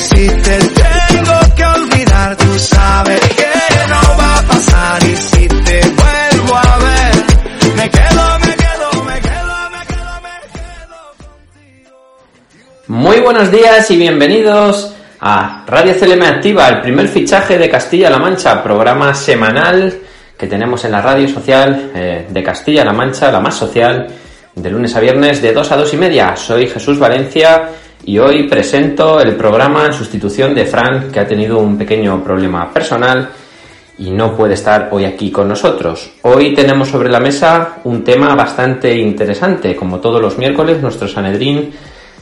si te tengo que olvidar, tú sabes que no va a pasar. Y si te vuelvo a ver, me quedo, me quedo, me quedo, me quedo, me quedo contigo. Muy buenos días y bienvenidos a Radio CLM Activa, el primer fichaje de Castilla-La Mancha, programa semanal que tenemos en la radio social eh, de Castilla-La Mancha, la más social, de lunes a viernes de 2 a 2 y media. Soy Jesús Valencia y hoy presento el programa en sustitución de Fran, que ha tenido un pequeño problema personal y no puede estar hoy aquí con nosotros. Hoy tenemos sobre la mesa un tema bastante interesante. Como todos los miércoles, nuestro Sanedrín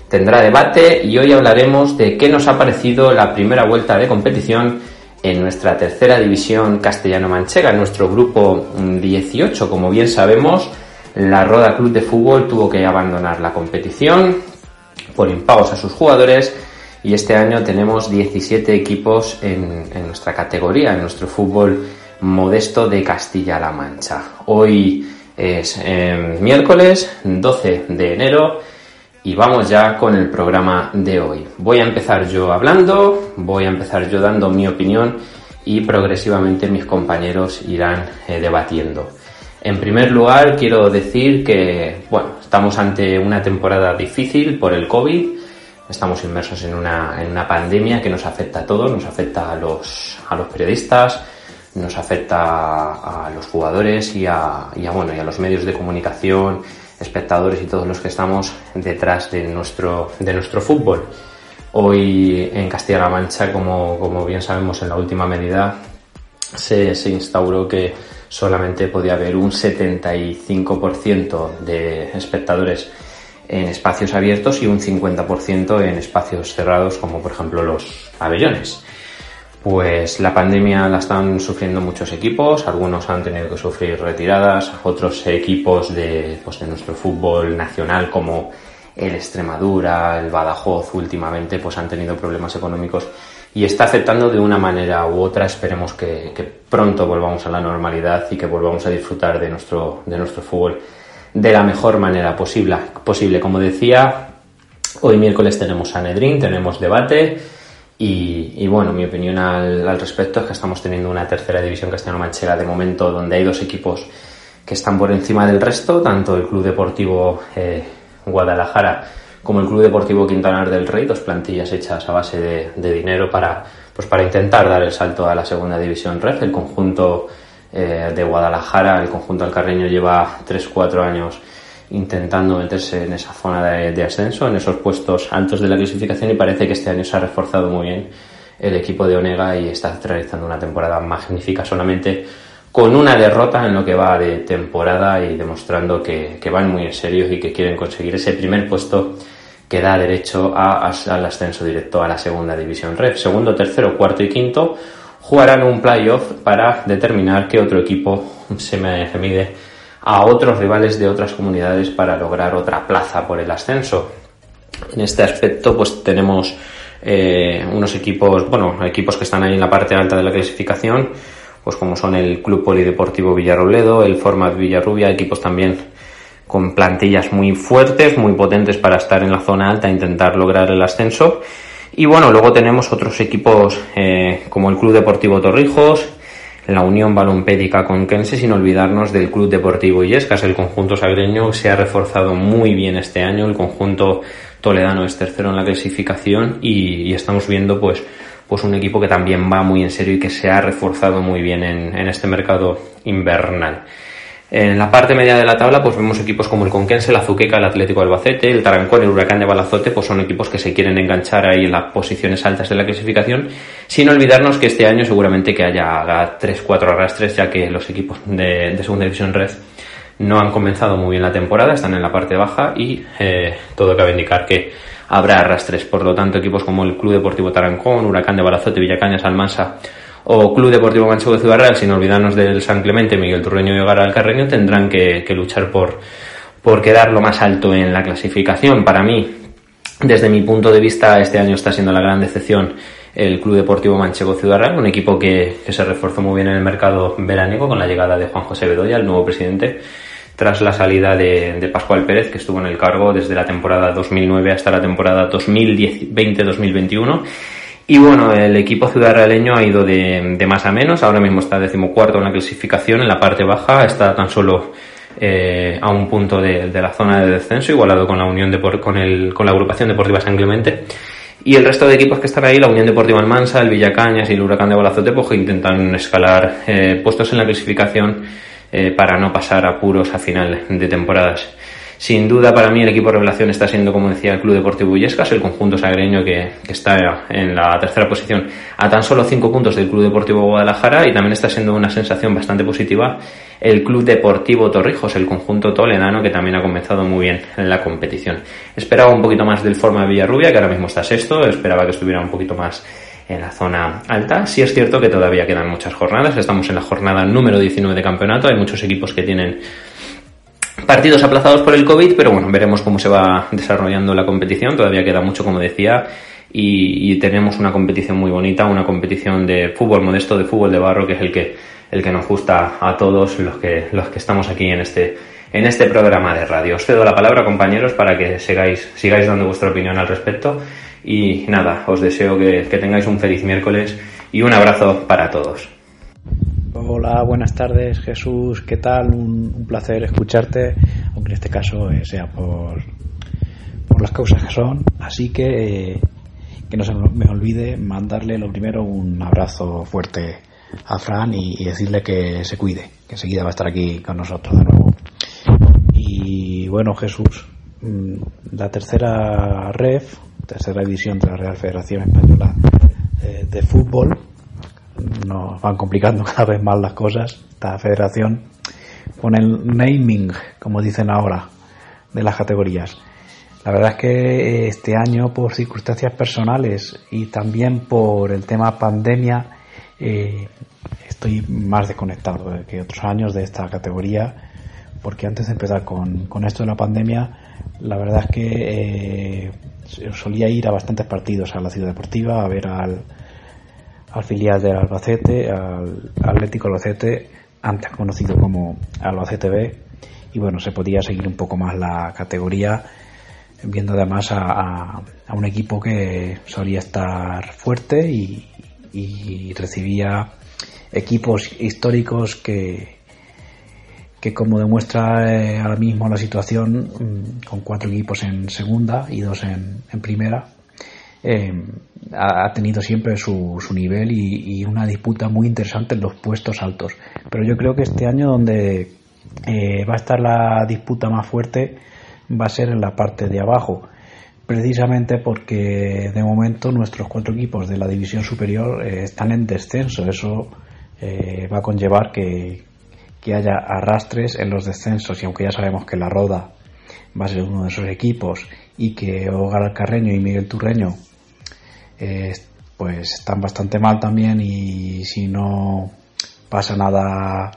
tendrá debate y hoy hablaremos de qué nos ha parecido la primera vuelta de competición en nuestra tercera división castellano-manchega, en nuestro grupo 18. Como bien sabemos, la Roda Club de Fútbol tuvo que abandonar la competición por impagos a sus jugadores y este año tenemos 17 equipos en, nuestra categoría, en nuestro fútbol modesto de Castilla-La Mancha. Hoy es eh, miércoles 12 de enero y vamos ya con el programa de hoy. Voy a empezar yo hablando, voy a empezar yo dando mi opinión y progresivamente mis compañeros irán eh, debatiendo. En primer lugar, quiero decir que, bueno, estamos ante una temporada difícil por el COVID. Estamos inmersos en una, en una pandemia que nos afecta a todos, nos afecta a los, a los periodistas, nos afecta a los jugadores y a, y a, bueno, y a los medios de comunicación, espectadores y todos los que estamos detrás de nuestro, de nuestro fútbol. Hoy en Castilla-La Mancha, como, como bien sabemos en la última medida, se, se instauró que solamente podía haber un 75% de espectadores en espacios abiertos y un 50% en espacios cerrados, como por ejemplo los pabellones. Pues la pandemia la están sufriendo muchos equipos, algunos han tenido que sufrir retiradas, otros equipos de, pues de nuestro fútbol nacional como el Extremadura, el Badajoz últimamente, pues han tenido problemas económicos y está afectando de una manera u otra. Esperemos que, pronto volvamos a la normalidad y que volvamos a disfrutar de nuestro, de nuestro fútbol de la mejor manera posible. posible. Como decía, hoy miércoles tenemos Sanedrín, tenemos debate y, y bueno, mi opinión al, al, respecto es que estamos teniendo una tercera división castellano-manchega de momento donde hay dos equipos que están por encima del resto, tanto el Club Deportivo eh, Guadalajara como el Club Deportivo Quintanar del Rey, dos plantillas hechas a base de, dinero para, pues para intentar dar el salto a la segunda división REF. El conjunto eh, de Guadalajara, el conjunto alcarreño lleva 3-4 años intentando meterse en esa zona de, ascenso, en esos puestos altos de la clasificación y parece que este año se ha reforzado muy bien el equipo de Onega y está realizando una temporada magnífica solamente con una derrota en lo que va de temporada y demostrando que van muy en serio y que quieren conseguir ese primer puesto que da derecho a, al ascenso directo a la segunda división REF. Segundo, tercero, cuarto y quinto jugarán un playoff para determinar qué otro equipo se, me, mide a otros rivales de otras comunidades para lograr otra plaza por el ascenso. En este aspecto, pues tenemos eh, unos equipos, bueno, equipos que están ahí en la parte alta de la clasificación, pues como son el Club Polideportivo Villarrobledo, el Format Villarrubia, equipos también con plantillas muy fuertes, muy potentes para estar en la zona alta e intentar lograr el ascenso. Y bueno, luego tenemos otros equipos eh, como el Club Deportivo Torrijos, la Unión Balompédica Conquense, sin olvidarnos del Club Deportivo Illescas. El conjunto sagreño se ha reforzado muy bien este año, el conjunto toledano es tercero en la clasificación y, y estamos viendo pues pues un equipo que también va muy en serio y que se ha reforzado muy bien en, en este mercado invernal. En la parte media de la tabla, pues vemos equipos como el Conquense, el Azuqueca, el Atlético Albacete, el Tarancón, el Huracán de Balazote, pues son equipos que se quieren enganchar ahí en las posiciones altas de la clasificación, sin olvidarnos que este año seguramente que haya 3-4 arrastres, ya que los equipos de, Segunda División Red no han comenzado muy bien la temporada, están en la parte baja y eh, todo cabe indicar que habrá arrastres. Por lo tanto, equipos como el Club Deportivo Tarancón, Huracán de Balazote, Villacañas, Almansa o Club Deportivo Manchego de Ciudad Real, sin olvidarnos del San Clemente, Miguel Turreño y Hogar Alcarreño, tendrán que, luchar por, por quedar lo más alto en la clasificación. Para mí, desde mi punto de vista, este año está siendo la gran decepción el Club Deportivo Manchego Ciudad Real, un equipo que, se reforzó muy bien en el mercado veraniego con la llegada de Juan José Bedoya, el nuevo presidente, tras la salida de, de, Pascual Pérez, que estuvo en el cargo desde la temporada 2009 hasta la temporada 2020-2021. Y bueno, el equipo ciudad realeño ha ido de, más a menos, ahora mismo está decimocuarto en la clasificación, en la parte baja está tan solo eh, a un punto de, la zona de descenso, igualado con la Unión de, con, el, con la agrupación deportiva San Clemente. Y el resto de equipos que están ahí, la Unión Deportiva Almansa, el Villacañas y el Huracán de Balazote, pues intentan escalar eh, puestos en la clasificación eh, para no pasar apuros a final de temporadas. Sin duda, para mí, el equipo revelación está siendo, como decía, el Club Deportivo Illescas, el conjunto sagreño que, está en la tercera posición a tan solo cinco puntos del Club Deportivo Guadalajara y también está siendo una sensación bastante positiva el Club Deportivo Torrijos, el conjunto toledano que también ha comenzado muy bien en la competición. Esperaba un poquito más del forma de Villarrubia, que ahora mismo está sexto, esperaba que estuviera un poquito más en la zona alta. Sí es cierto que todavía quedan muchas jornadas, estamos en la jornada número 19 de campeonato, hay muchos equipos que tienen partidos aplazados por el COVID, pero bueno, veremos cómo se va desarrollando la competición. Todavía queda mucho, como decía, y, tenemos una competición muy bonita, una competición de fútbol modesto, de fútbol de barro, que es el que, el que nos gusta a todos los que, los que estamos aquí en este, en este programa de radio. Os cedo la palabra, compañeros, para que sigáis, sigáis dando vuestra opinión al respecto. Y nada, os deseo que tengáis un feliz miércoles y un abrazo para todos. Hola, buenas tardes Jesús, ¿qué tal? Un, placer escucharte, aunque en este caso eh, sea por, por las causas que son. Así que eh, que no se me olvide mandarle lo primero un abrazo fuerte a Fran y, decirle que se cuide, que enseguida va a estar aquí con nosotros de nuevo. Y bueno, Jesús, mm, la tercera REF, tercera división de la Real Federación Española eh, de Fútbol, nos van complicando cada vez más las cosas, esta federación, con el naming, como dicen ahora, de las categorías. La verdad es que este año, por circunstancias personales y también por el tema pandemia, eh, estoy más desconectado que otros años de esta categoría, porque antes de empezar con, con esto de la pandemia, la verdad es que eh, solía ir a bastantes partidos a la ciudad deportiva, a ver al, al filial del Albacete, al Atlético Albacete, antes conocido como Albacete B, y bueno, se podía seguir un poco más la categoría, viendo además a, un equipo que solía estar fuerte y, recibía equipos históricos que, que como demuestra eh, ahora mismo la situación, mm, con cuatro equipos en segunda y dos en primera, eh, ha tenido siempre su, su nivel y, una disputa muy interesante en los puestos altos. Pero yo creo que este año donde eh, va a estar la disputa más fuerte va a ser en la parte de abajo, precisamente porque de momento nuestros cuatro equipos de la división superior eh, están en descenso. Eso va a conllevar que, que haya arrastres en los descensos y aunque ya sabemos que la Roda va a ser uno de esos equipos y que Hogar Carreño y Miguel Turreño pues están bastante mal también y si no pasa nada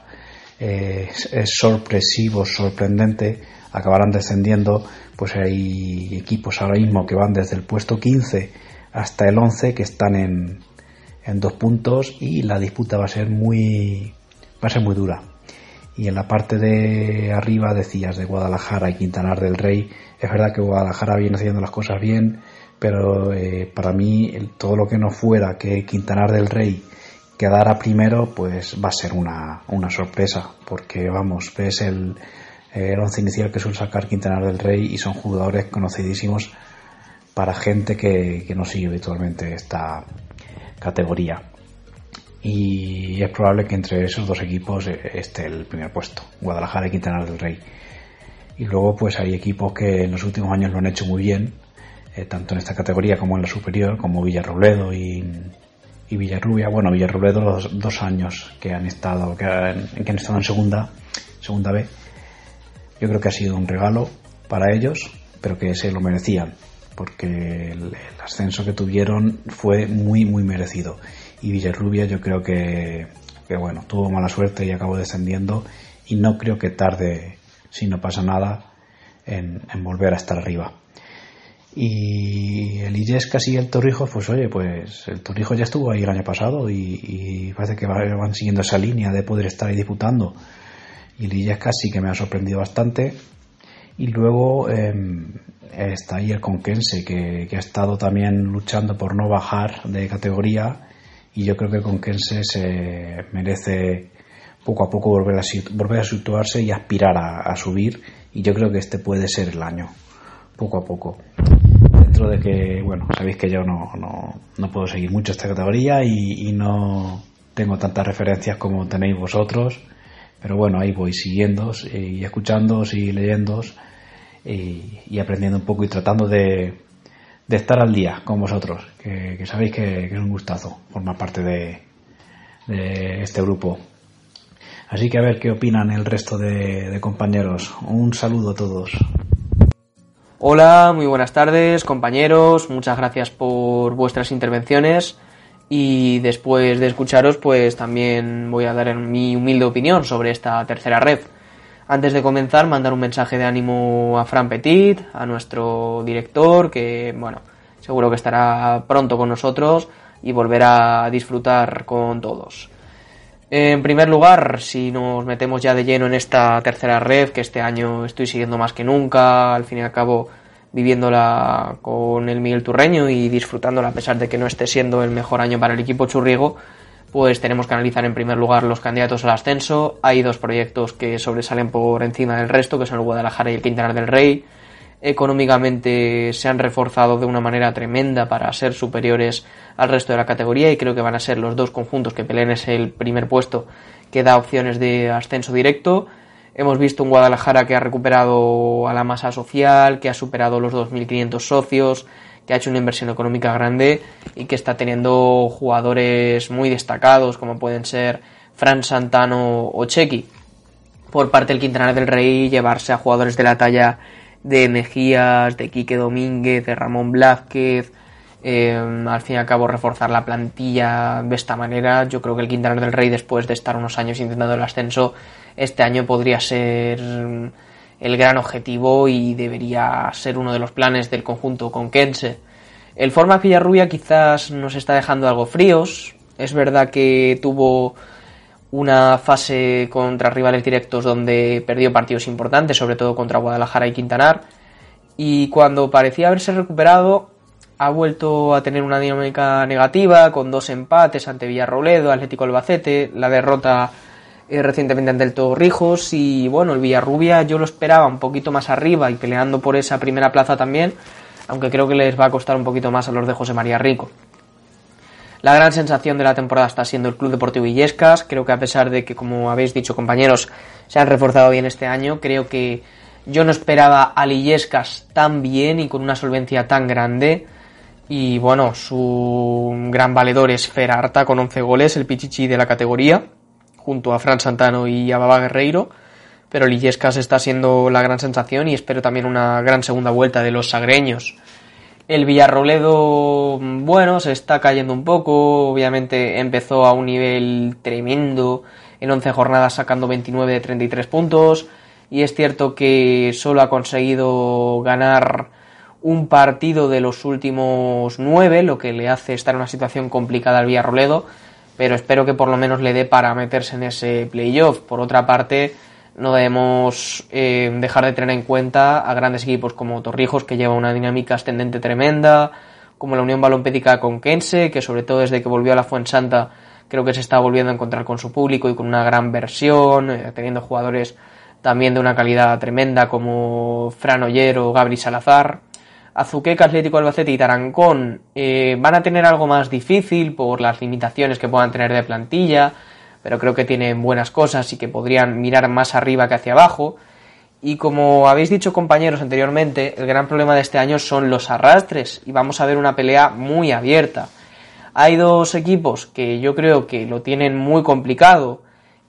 eh, es sorpresivo, sorprendente, acabarán descendiendo, pues hay equipos ahora mismo que van desde el puesto 15 hasta el 11 que están en, en dos puntos y la disputa va a ser muy va a ser muy dura. Y en la parte de arriba decías de Guadalajara y Quintanar del Rey es verdad que Guadalajara viene haciendo las cosas bien pero eh, para mí todo lo que no fuera que Quintanar del Rey quedara primero, pues va a ser una, sorpresa, porque vamos, ves el, el once inicial que suele sacar Quintanar del Rey y son jugadores conocidísimos para gente que, que no sigue habitualmente esta categoría. Y es probable que entre esos dos equipos eh, esté el primer puesto, Guadalajara y Quintanar del Rey. Y luego pues hay equipos que en los últimos años lo han hecho muy bien, eh, tanto en esta categoría como en la superior, como Villarrobledo y, y Villarrubia. Bueno, Villarrobledo los dos años que han estado, que han, que han estado en segunda, segunda B. Yo creo que ha sido un regalo para ellos, pero que se lo merecían. porque el, ascenso que tuvieron fue muy, muy merecido. Y Villarrubia yo creo que, bueno, tuvo mala suerte y acabó descendiendo y no creo que tarde, si no pasa nada, en volver a estar arriba. Y el Illescas y el Torrijos, pues oye, pues el Torrijos ya estuvo ahí el año pasado y, parece que van siguiendo esa línea de poder estar ahí disputando. Y el Illescas sí que me ha sorprendido bastante. Y luego em, está ahí el Conquense, que, ha estado también luchando por no bajar de categoría. Y yo creo que el Conquense se merece poco a poco volver a, volver a situarse y aspirar a subir. Y yo creo que este puede ser el año, poco a poco de que, bueno, sabéis que yo no, no, no puedo seguir mucho esta categoría y, no tengo tantas referencias como tenéis vosotros, pero bueno, ahí voy siguiendo y escuchando y leyendo y, aprendiendo un poco y tratando de, de estar al día con vosotros, que, sabéis que, es un gustazo formar parte de, de este grupo. Así que a ver qué opinan el resto de compañeros. Un saludo a todos. Hola, muy buenas tardes compañeros, muchas gracias por vuestras intervenciones y después de escucharos pues también voy a dar mi humilde opinión sobre esta tercera red. Antes de comenzar, mandar un mensaje de ánimo a Fran Petit, a nuestro director, que bueno, seguro que estará pronto con nosotros y volverá a disfrutar con todos. En primer lugar, si nos metemos ya de lleno en esta tercera red, que este año estoy siguiendo más que nunca, al fin y al cabo viviéndola con el Miguel Turreño y disfrutándola a pesar de que no esté siendo el mejor año para el equipo churriego, pues tenemos que analizar en primer lugar los candidatos al ascenso. Hay dos proyectos que sobresalen por encima del resto, que son el Guadalajara y el Quintana del Rey. Económicamente se han reforzado de una manera tremenda para ser superiores al resto de la categoría y creo que van a ser los dos conjuntos que peleen ese el primer puesto que da opciones de ascenso directo. Hemos visto un Guadalajara que ha recuperado a la masa social, que ha superado los 2.500 socios, que ha hecho una inversión económica grande y que está teniendo jugadores muy destacados como pueden ser Fran Santano o Chequi. Por parte del Quintana del Rey, llevarse a jugadores de la talla de Mejías, de Quique Domínguez, de Ramón Blázquez, eh, al fin y al cabo reforzar la plantilla de esta manera. Yo creo que el Quintana del Rey, después de estar unos años intentando el ascenso, este año podría ser el gran objetivo y debería ser uno de los planes del conjunto conquense. El forma Villarrubia quizás nos está dejando algo fríos. Es verdad que tuvo una fase contra rivales directos donde perdió partidos importantes, sobre todo contra Guadalajara y Quintanar. Y cuando parecía haberse recuperado, ha vuelto a tener una dinámica negativa con dos empates ante Villarroledo, Atlético Albacete, la derrota eh, recientemente ante el Torrijos y bueno, el Villarrubia yo lo esperaba un poquito más arriba y peleando por esa primera plaza también, aunque creo que les va a costar un poquito más a los de José María Rico. La gran sensación de la temporada está siendo el Club Deportivo Illescas. Creo que a pesar de que, como habéis dicho compañeros, se han reforzado bien este año, creo que yo no esperaba a Illescas tan bien y con una solvencia tan grande. Y bueno, su gran valedor es Ferarta con 11 goles, el pichichi de la categoría junto a Fran Santano y a Baba Guerreiro, pero Lillescas está siendo la gran sensación y espero también una gran segunda vuelta de los sagreños. El Villarroledo, bueno, se está cayendo un poco, obviamente empezó a un nivel tremendo, en 11 jornadas sacando 29 de 33 puntos, y es cierto que solo ha conseguido ganar un partido de los últimos 9, lo que le hace estar en una situación complicada al Villarroledo, pero espero que por lo menos le dé para meterse en ese playoff. Por otra parte, no debemos eh, dejar de tener en cuenta a grandes equipos como Torrijos, que lleva una dinámica ascendente tremenda, como la Unión Balompédica Conquense, que sobre todo desde que volvió a la Fuensanta creo que se está volviendo a encontrar con su público y con una gran versión, eh, teniendo jugadores también de una calidad tremenda como Fran Oyer o Gabri Salazar. Azuqueca, Atlético Albacete y Tarancón eh, van a tener algo más difícil por las limitaciones que puedan tener de plantilla, pero creo que tienen buenas cosas y que podrían mirar más arriba que hacia abajo. Y como habéis dicho compañeros anteriormente, el gran problema de este año son los arrastres y vamos a ver una pelea muy abierta. Hay dos equipos que yo creo que lo tienen muy complicado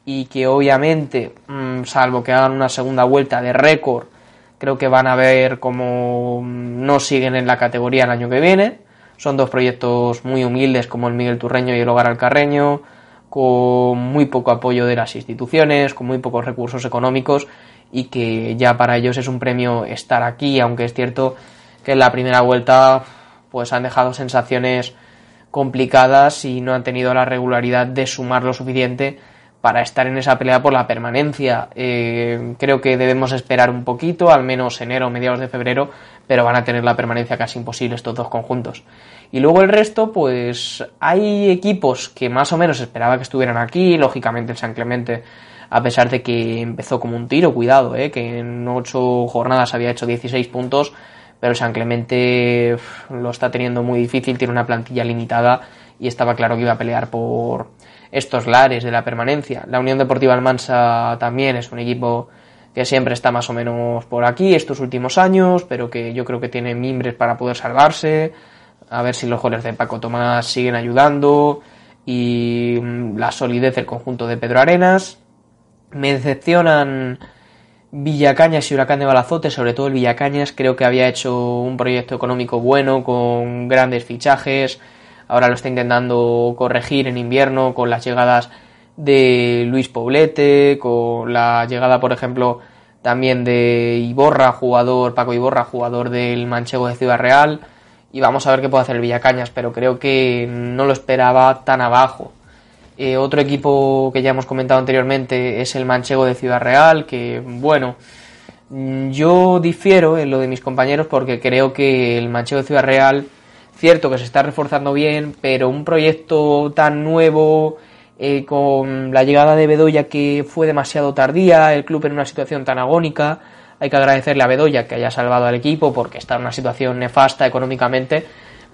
y que obviamente, mm, salvo que hagan una segunda vuelta de récord, Creo que van a ver cómo no siguen en la categoría el año que viene. Son dos proyectos muy humildes como el Miguel Turreño y el Hogar Alcarreño, con muy poco apoyo de las instituciones, con muy pocos recursos económicos y que ya para ellos es un premio estar aquí, aunque es cierto que en la primera vuelta pues han dejado sensaciones complicadas y no han tenido la regularidad de sumar lo suficiente para estar en esa pelea por la permanencia. Eh, creo que debemos esperar un poquito, al menos enero mediados de febrero, pero van a tener la permanencia casi imposible estos dos conjuntos. Y luego el resto, pues hay equipos que más o menos esperaba que estuvieran aquí, lógicamente el San Clemente a pesar de que empezó como un tiro, cuidado, ¿eh? que en ocho jornadas había hecho 16 puntos, pero San Clemente lo está teniendo muy difícil, tiene una plantilla limitada y estaba claro que iba a pelear por estos lares de la permanencia. La Unión Deportiva Almansa también es un equipo que siempre está más o menos por aquí estos últimos años, pero que yo creo que tiene mimbres para poder salvarse. A ver si los goles de Paco Tomás siguen ayudando y mm, la solidez del conjunto de Pedro Arenas. Me decepcionan Villacañas y Huracán de Balazote, sobre todo el Villacañas, creo que había hecho un proyecto económico bueno, con grandes fichajes, ahora lo está intentando corregir en invierno con las llegadas de Luis Poblete, con la llegada, por ejemplo, también de Iborra, jugador, Paco Iborra, jugador del Manchego de Ciudad Real, y vamos a ver qué puede hacer el Villacañas, pero creo que no lo esperaba tan abajo. Eh, otro equipo que ya hemos comentado anteriormente es el Manchego de Ciudad Real, que bueno, mm, yo difiero en lo de mis compañeros porque creo que el Manchego de Ciudad Real, cierto que se está reforzando bien, pero un proyecto tan nuevo, eh, con la llegada de Bedoya que fue demasiado tardía, el club en una situación tan agónica, hay que agradecerle a Bedoya que haya salvado al equipo porque está en una situación nefasta económicamente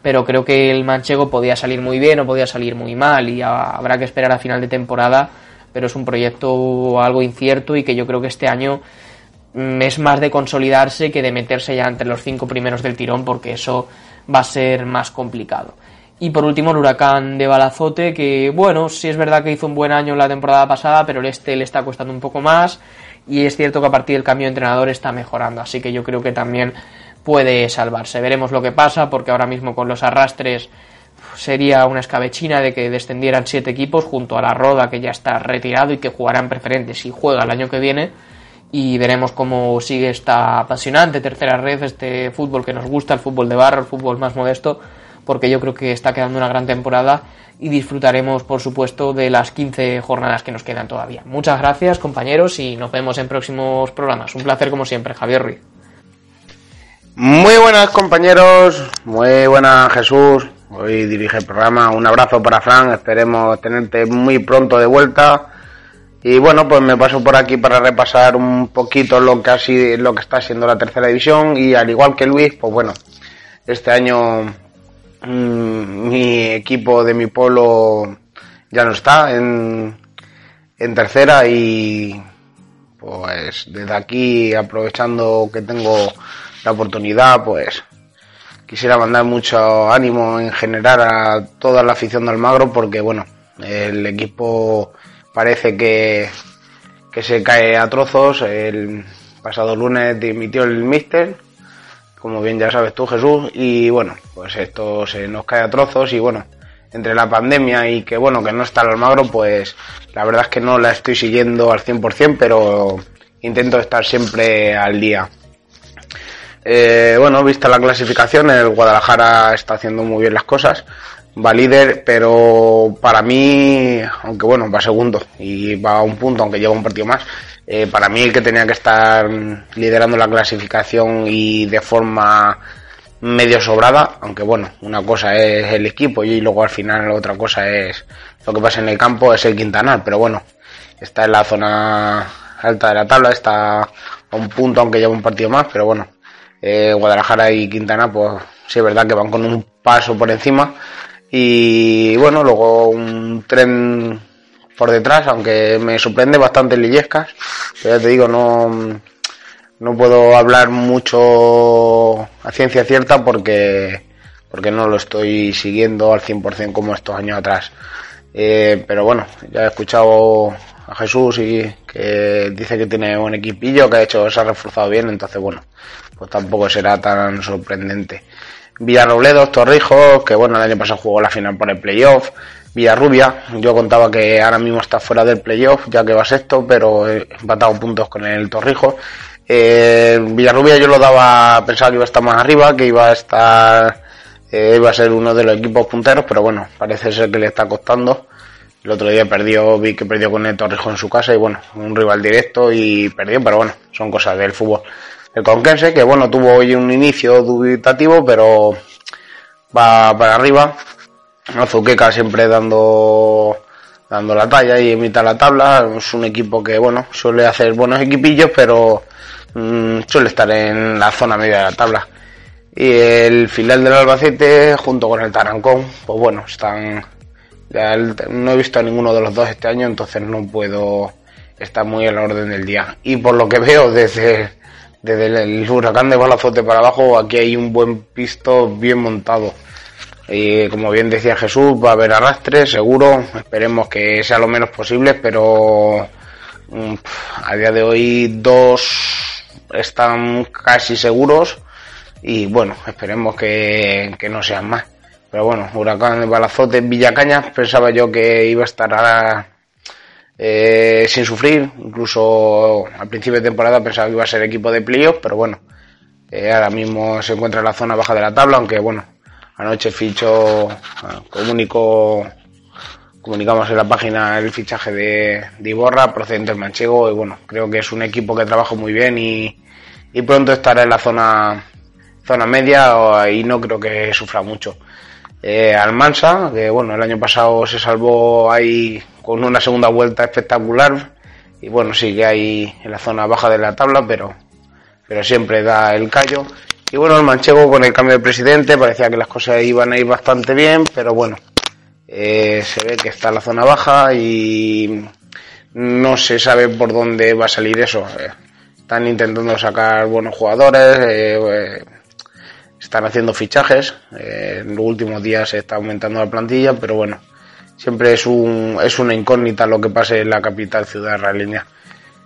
pero creo que el manchego podía salir muy bien o podía salir muy mal y habrá que esperar a final de temporada, pero es un proyecto algo incierto y que yo creo que este año mm, es más de consolidarse que de meterse ya entre los cinco primeros del tirón porque eso va a ser más complicado. Y por último el huracán de Balazote que bueno, sí es verdad que hizo un buen año la temporada pasada, pero el este le está costando un poco más y es cierto que a partir del cambio de entrenador está mejorando, así que yo creo que también puede salvarse. Veremos lo que pasa, porque ahora mismo con los arrastres sería una escabechina de que descendieran siete equipos junto a la Roda, que ya está retirado y que jugará en preferentes y juega el año que viene. Y veremos cómo sigue esta apasionante tercera red, este fútbol que nos gusta, el fútbol de barro, el fútbol más modesto, porque yo creo que está quedando una gran temporada y disfrutaremos, por supuesto, de las 15 jornadas que nos quedan todavía. Muchas gracias, compañeros, y nos vemos en próximos programas. Un placer, como siempre, Javier Ruiz. Muy buenas compañeros, muy buenas Jesús, hoy dirige el programa, un abrazo para Fran, esperemos tenerte muy pronto de vuelta y bueno pues me paso por aquí para repasar un poquito lo que ha lo que está siendo la tercera división y al igual que Luis pues bueno este año mmm, mi equipo de mi pueblo ya no está en, en tercera y pues desde aquí aprovechando que tengo la oportunidad, pues quisiera mandar mucho ánimo en general a toda la afición del Almagro porque bueno, el equipo parece que, que se cae a trozos. El pasado lunes dimitió el míster, como bien ya sabes tú Jesús, y bueno, pues esto se nos cae a trozos y bueno, entre la pandemia y que bueno, que no está el Almagro, pues la verdad es que no la estoy siguiendo al 100%, pero intento estar siempre al día. Eh, bueno, vista la clasificación, el Guadalajara está haciendo muy bien las cosas. Va líder, pero para mí, aunque bueno, va segundo y va a un punto, aunque lleva un partido más, eh, para mí el que tenía que estar liderando la clasificación y de forma medio sobrada, aunque bueno, una cosa es el equipo y luego al final otra cosa es lo que pasa en el campo, es el Quintanar, pero bueno, está en la zona alta de la tabla, está a un punto aunque lleva un partido más, pero bueno, eh, Guadalajara y Quintana, pues sí es verdad que van con un paso por encima. Y bueno, luego un tren por detrás, aunque me sorprende bastante Lillescas. Pero ya te digo, no, no puedo hablar mucho a ciencia cierta porque, porque no lo estoy siguiendo al 100% como estos años atrás. Eh, pero bueno, ya he escuchado a Jesús y que dice que tiene un equipillo, que ha hecho, se ha reforzado bien, entonces bueno, pues tampoco será tan sorprendente. Villarrobledo, Torrijos, que bueno, el año pasado jugó la final por el playoff. Villarrubia, yo contaba que ahora mismo está fuera del playoff, ya que va sexto, pero he empatado puntos con el Torrijos. Eh, Villarrubia yo lo daba, pensaba que iba a estar más arriba, que iba a estar, eh, iba a ser uno de los equipos punteros, pero bueno, parece ser que le está costando. El otro día perdió, vi que perdió con el Torrijos en su casa y bueno, un rival directo y perdió, pero bueno, son cosas del fútbol. El Conquense, que bueno, tuvo hoy un inicio dubitativo, pero va para arriba. Azuqueca siempre dando dando la talla y imita la tabla. Es un equipo que, bueno, suele hacer buenos equipillos, pero mm, suele estar en la zona media de la tabla. Y el filial del Albacete, junto con el Tarancón, pues bueno, están. ya no he visto a ninguno de los dos este año, entonces no puedo estar muy en la orden del día. Y por lo que veo desde, desde el, huracán de Balazote para abajo, aquí hay un buen pisto bien montado. Y como bien decía Jesús, va a haber arrastre, seguro. Esperemos que sea lo menos posible, pero mm, a día de hoy dos están casi seguros y bueno, esperemos que, que no sean más. Pero bueno, Huracán de Balazote, Villacañas, pensaba yo que iba a estar ahora eh, sin sufrir. Incluso al principio de temporada pensaba que iba a ser equipo de playoff, pero bueno, eh, ahora mismo se encuentra en la zona baja de la tabla, aunque bueno, anoche fichó, comunicó, comunicamos en la página el fichaje de, de Iborra, procedente del Manchego, y bueno, creo que es un equipo que trabaja muy bien y, y pronto estará en la zona, zona media y no creo que sufra mucho. Eh, Almansa, que bueno, el año pasado se salvó ahí con una segunda vuelta espectacular y bueno, sigue ahí en la zona baja de la tabla, pero, pero siempre da el callo. Y bueno, el manchego con el cambio de presidente parecía que las cosas iban a ir bastante bien, pero bueno, eh, se ve que está en la zona baja y no se sabe por dónde va a salir eso. Eh, están intentando sacar buenos jugadores, eh, eh, están haciendo fichajes. eh, en los últimos días se está aumentando la plantilla, pero bueno, siempre es, un, es una incógnita lo que pase en la capital ciudad israelina.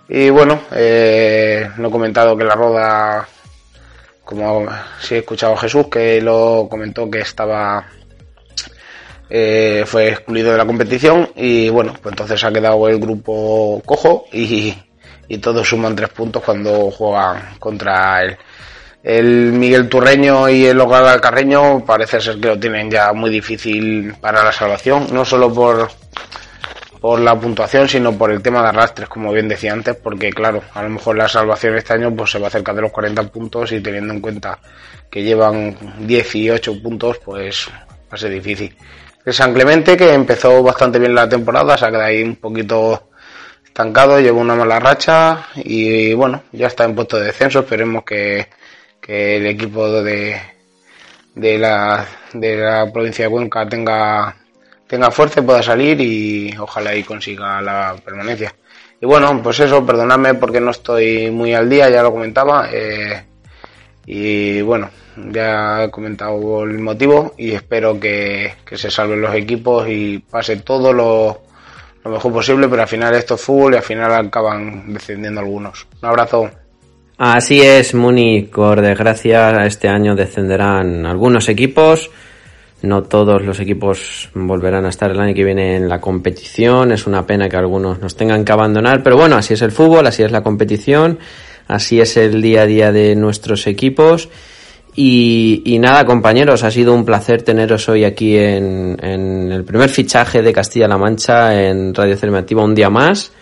Y bueno, eh, no he comentado que la roda, como sí he escuchado a Jesús, que lo comentó que estaba eh, fue excluido de la competición y bueno, pues entonces ha quedado el grupo cojo y, y todos suman tres puntos cuando juegan contra él. El Miguel Turreño y el Hogar Carreño parece ser que lo tienen ya muy difícil para la salvación, no solo por, por la puntuación, sino por el tema de arrastres, como bien decía antes, porque claro, a lo mejor la salvación este año pues se va a acercar de los 40 puntos y teniendo en cuenta que llevan 18 puntos, pues va a ser difícil. El San Clemente, que empezó bastante bien la temporada, se ha quedado ahí un poquito estancado, lleva una mala racha y bueno, ya está en puesto de descenso, esperemos que, que el equipo de, de la, de la provincia de Cuenca tenga, tenga fuerza y pueda salir y ojalá y consiga la permanencia. Y bueno, pues eso, perdonadme porque no estoy muy al día, ya lo comentaba. eh, y bueno, ya he comentado el motivo y espero que, que se salven los equipos y pase todo lo, lo mejor posible, pero al final esto es fútbol y al final acaban descendiendo algunos. Un abrazo. Así es, Muni. Por desgracia, este año descenderán algunos equipos. No todos los equipos volverán a estar el año que viene en la competición. Es una pena que algunos nos tengan que abandonar, pero bueno, así es el fútbol, así es la competición, así es el día a día de nuestros equipos. Y, nada, compañeros, ha sido un placer teneros hoy aquí en, el primer fichaje de Castilla-La Mancha en Radio Alternativa un día más.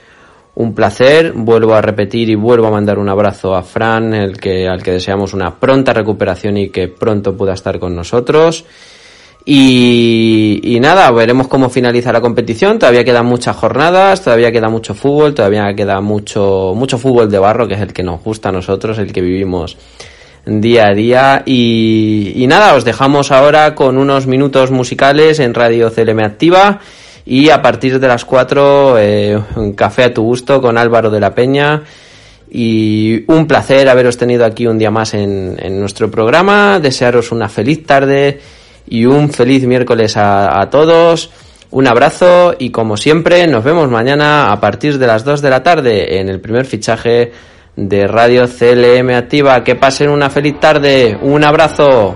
Un placer, vuelvo a repetir y vuelvo a mandar un abrazo a Fran, el que, al que deseamos una pronta recuperación y que pronto pueda estar con nosotros. Y, nada, veremos cómo finaliza la competición. Todavía quedan muchas jornadas, todavía queda mucho fútbol, todavía queda mucho, mucho fútbol de barro, que es el que nos gusta a nosotros, el que vivimos día a día. Y, y nada, os dejamos ahora con unos minutos musicales en Radio CLM Activa. Y a partir de las 4, eh, un café a tu gusto con Álvaro de la Peña. Y un placer haberos tenido aquí un día más en, en nuestro programa. Desearos una feliz tarde y un feliz miércoles a, a todos. Un abrazo y como siempre nos vemos mañana a partir de las 2 de la tarde en el primer fichaje de Radio CLM Activa. Que pasen una feliz tarde. Un abrazo.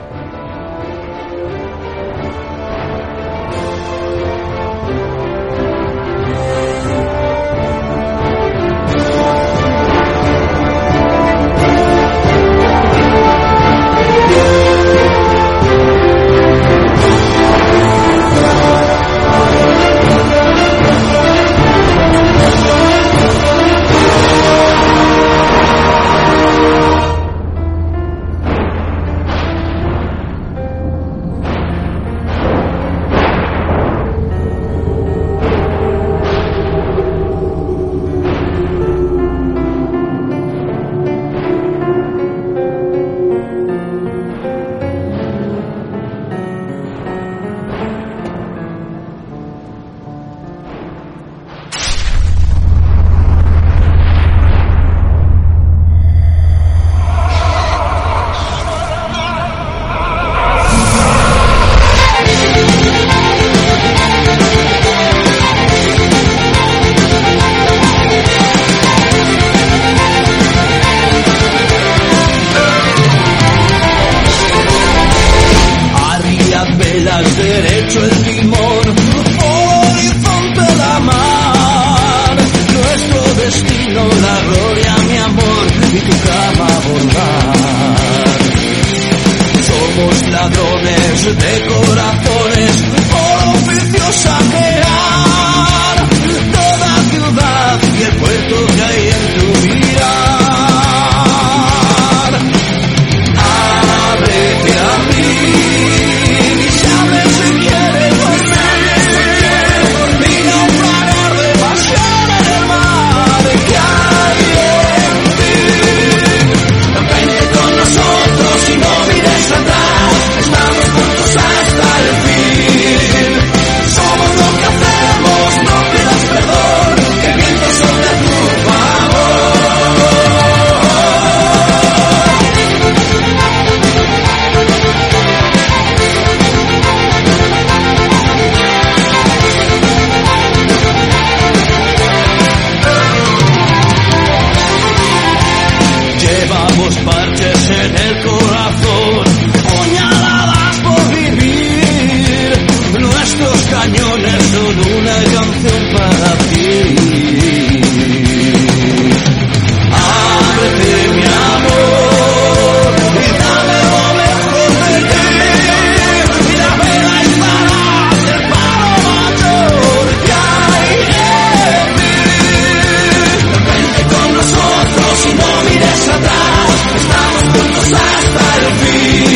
Hasta